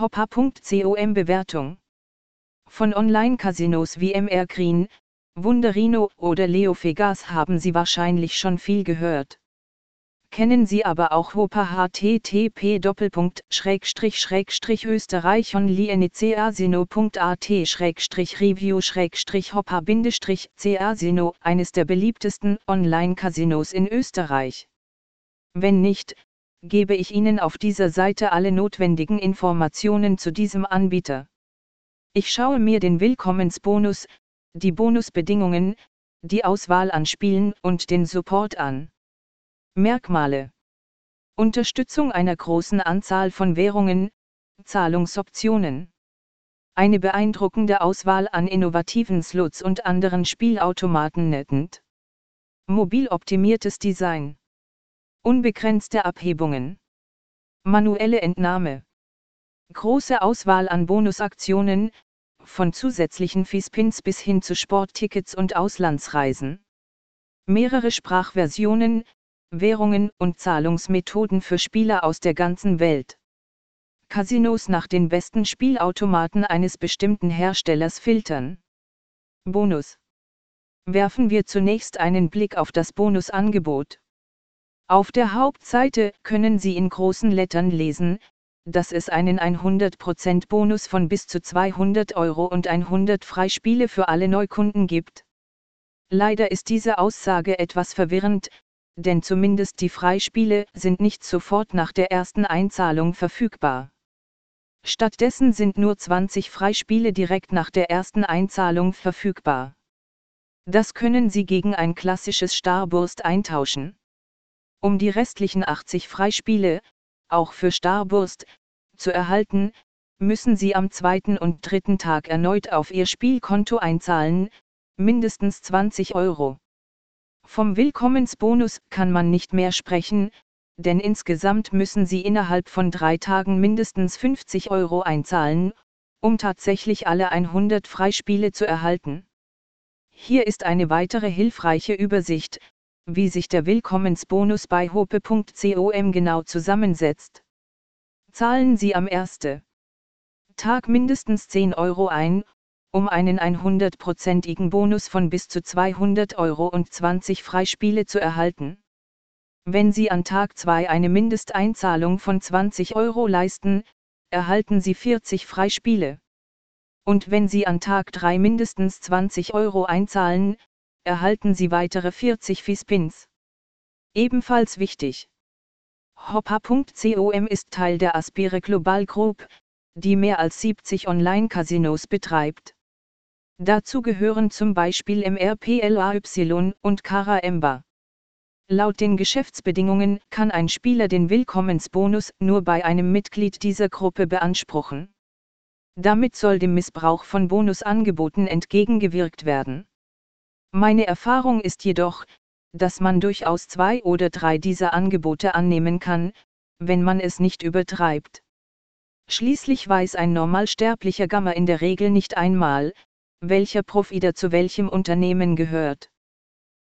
Hopper.com Bewertung Von Online-Casinos wie MR Green, Wunderino oder Leo Vegas haben Sie wahrscheinlich schon viel gehört. Kennen Sie aber auch Hopper http österreich review hopper casino eines der beliebtesten Online-Casinos in Österreich. Wenn nicht, gebe ich Ihnen auf dieser Seite alle notwendigen Informationen zu diesem Anbieter. Ich schaue mir den Willkommensbonus, die Bonusbedingungen, die Auswahl an Spielen und den Support an. Merkmale Unterstützung einer großen Anzahl von Währungen, Zahlungsoptionen. Eine beeindruckende Auswahl an innovativen Slots und anderen Spielautomaten nettend. Mobil optimiertes Design. Unbegrenzte Abhebungen. Manuelle Entnahme. Große Auswahl an Bonusaktionen, von zusätzlichen Feespins bis hin zu Sporttickets und Auslandsreisen. Mehrere Sprachversionen, Währungen und Zahlungsmethoden für Spieler aus der ganzen Welt. Casinos nach den besten Spielautomaten eines bestimmten Herstellers filtern. Bonus. Werfen wir zunächst einen Blick auf das Bonusangebot. Auf der Hauptseite können Sie in großen Lettern lesen, dass es einen 100% Bonus von bis zu 200 Euro und 100 Freispiele für alle Neukunden gibt. Leider ist diese Aussage etwas verwirrend, denn zumindest die Freispiele sind nicht sofort nach der ersten Einzahlung verfügbar. Stattdessen sind nur 20 Freispiele direkt nach der ersten Einzahlung verfügbar. Das können Sie gegen ein klassisches Starburst eintauschen. Um die restlichen 80 Freispiele, auch für Starburst, zu erhalten, müssen Sie am zweiten und dritten Tag erneut auf Ihr Spielkonto einzahlen, mindestens 20 Euro. Vom Willkommensbonus kann man nicht mehr sprechen, denn insgesamt müssen Sie innerhalb von drei Tagen mindestens 50 Euro einzahlen, um tatsächlich alle 100 Freispiele zu erhalten. Hier ist eine weitere hilfreiche Übersicht, wie sich der Willkommensbonus bei hope.com genau zusammensetzt. Zahlen Sie am 1. Tag mindestens 10 Euro ein, um einen 100%igen Bonus von bis zu 200 Euro und 20 Freispiele zu erhalten. Wenn Sie an Tag 2 eine Mindesteinzahlung von 20 Euro leisten, erhalten Sie 40 Freispiele. Und wenn Sie an Tag 3 mindestens 20 Euro einzahlen, erhalten Sie weitere 40 Fispins. Ebenfalls wichtig. Hopper.com ist Teil der Aspire Global Group, die mehr als 70 Online-Casinos betreibt. Dazu gehören zum Beispiel MRPLAY und Cara Emba. Laut den Geschäftsbedingungen kann ein Spieler den Willkommensbonus nur bei einem Mitglied dieser Gruppe beanspruchen. Damit soll dem Missbrauch von Bonusangeboten entgegengewirkt werden. Meine Erfahrung ist jedoch, dass man durchaus zwei oder drei dieser Angebote annehmen kann, wenn man es nicht übertreibt. Schließlich weiß ein normalsterblicher Gamma in der Regel nicht einmal, welcher Provider zu welchem Unternehmen gehört.